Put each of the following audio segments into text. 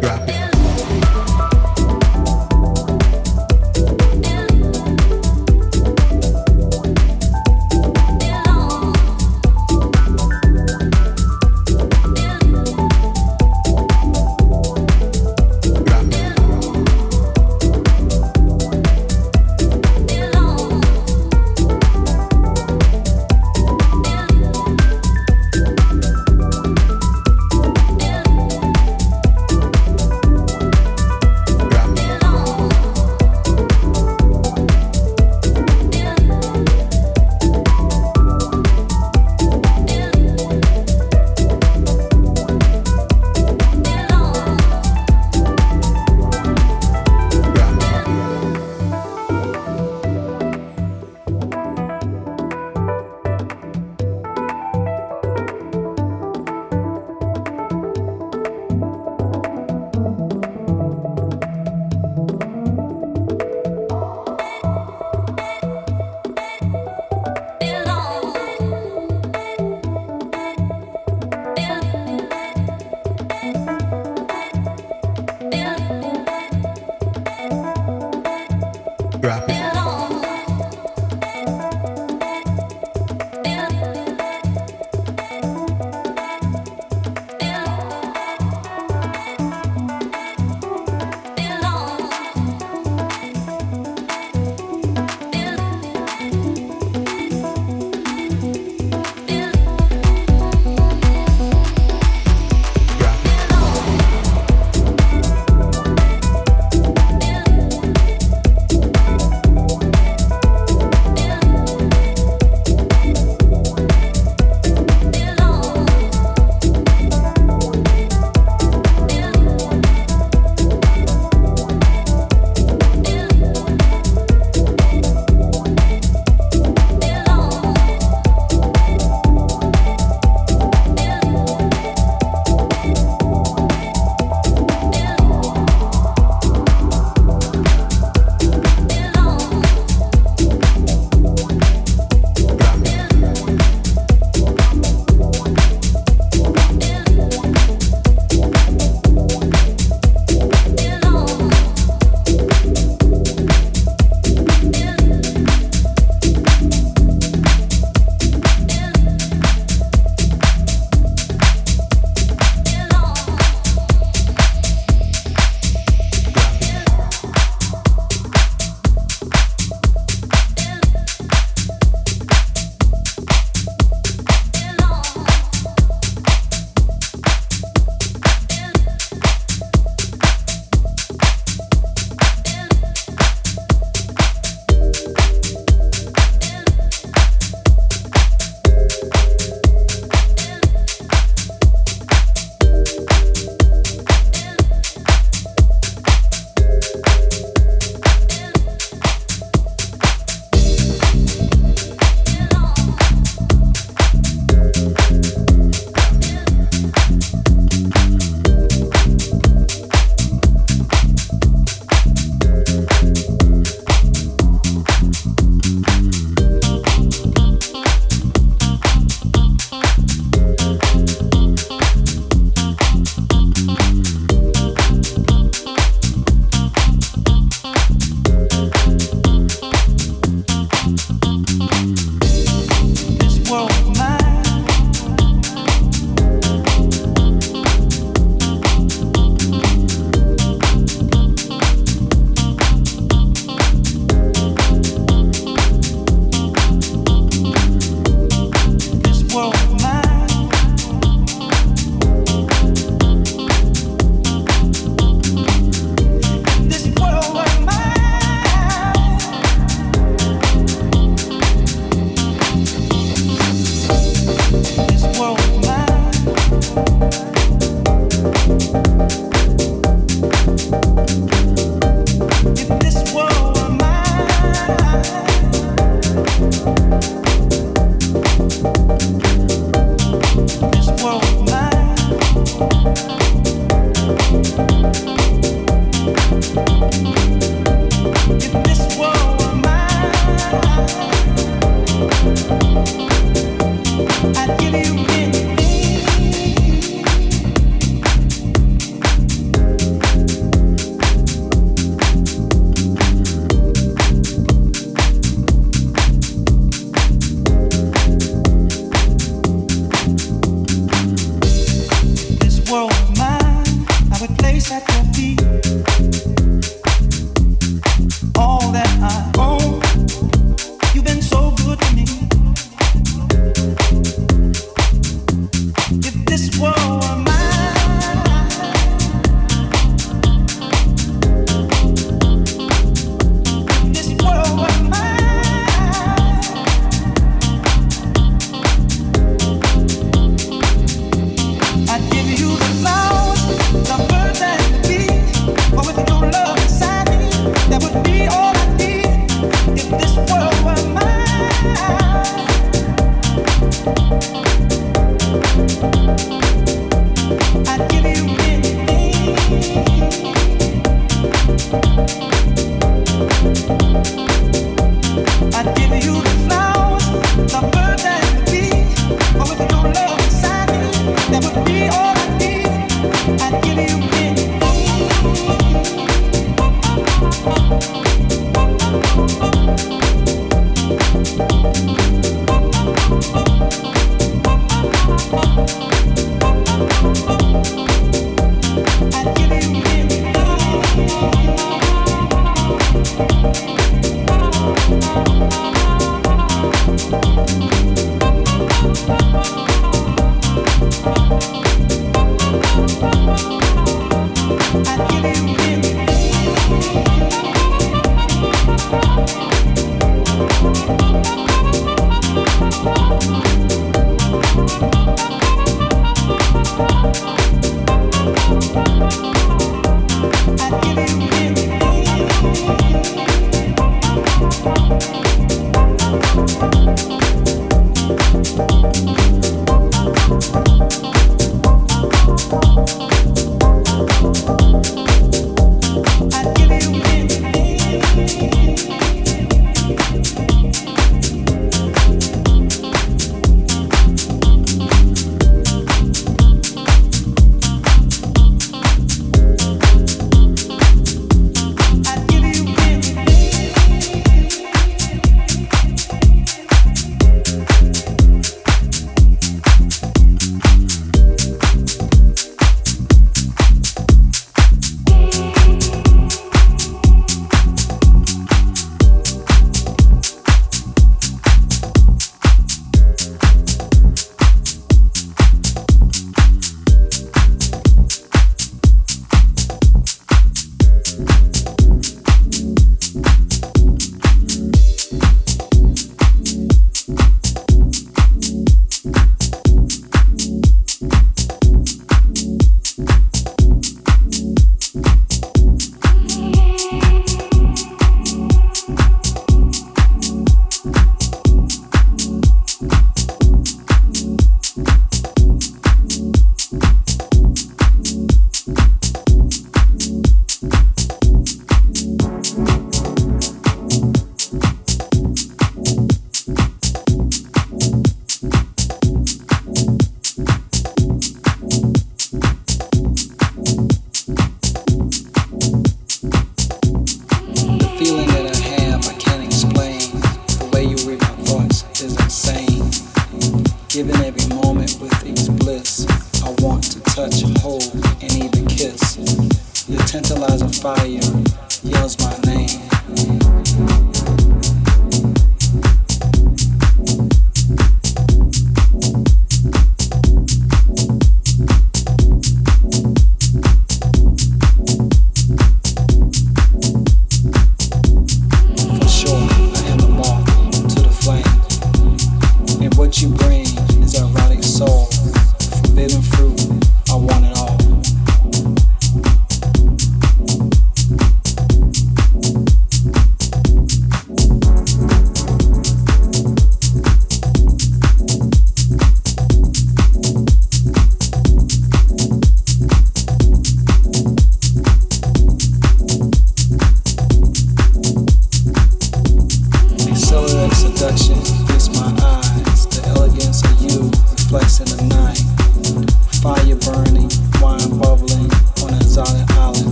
drop it.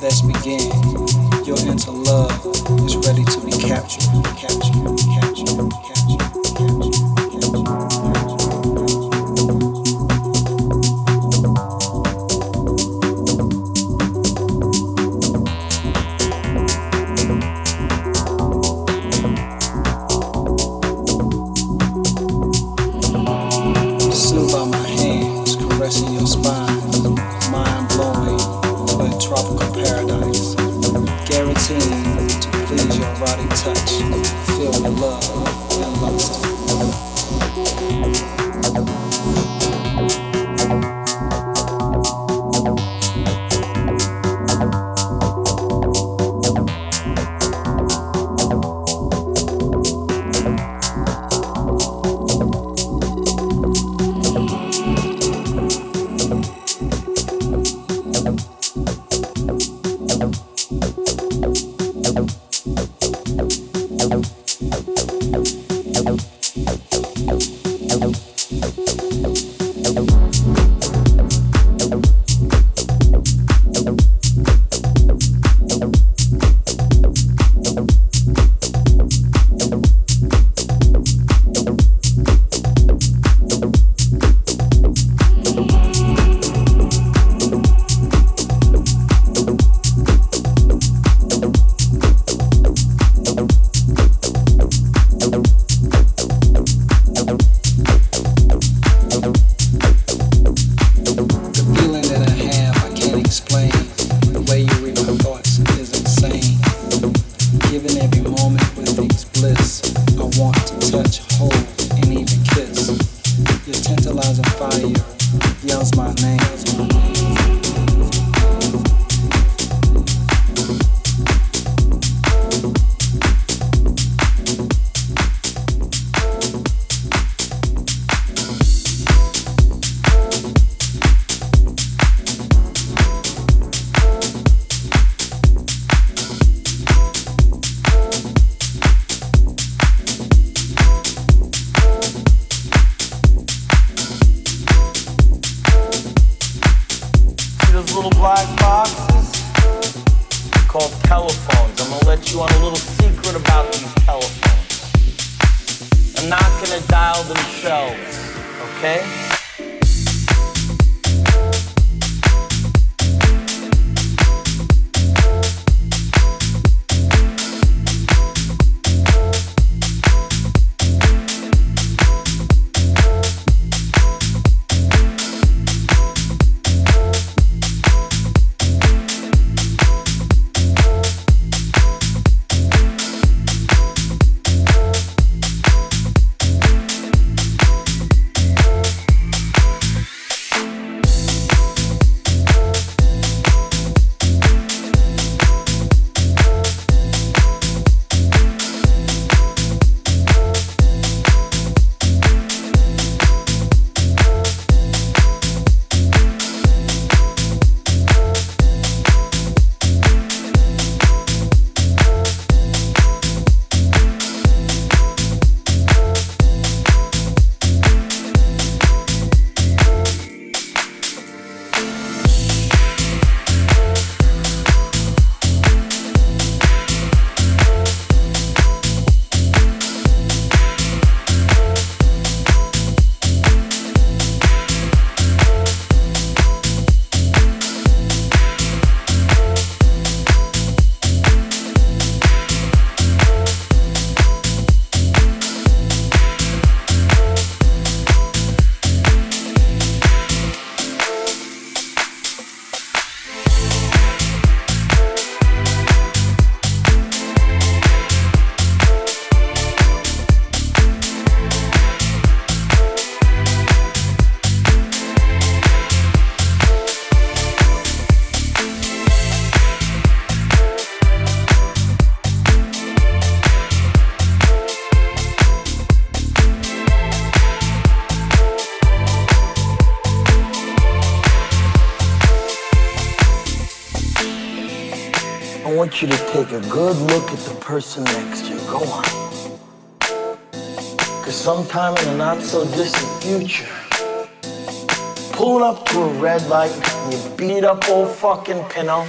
Let's begin. your into love is ready to be captured, captured, captured, captured, captured. captured. I love. You good look at the person next to you. Go on. Because sometime in the not so distant future, pulling up to a red light, you beat up old fucking Pinto.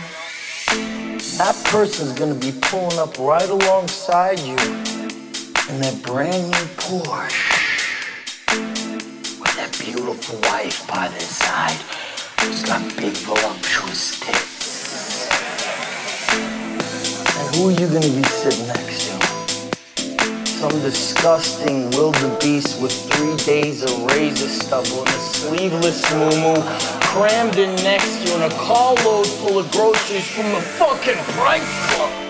That person's gonna be pulling up right alongside you in that brand new Porsche with that beautiful wife by their side who's got big voluptuous tits. Who are you gonna be sitting next to? some disgusting wildebeest with three days of razor stubble and a sleeveless moo crammed in next to you in a carload full of groceries from the fucking Price Club.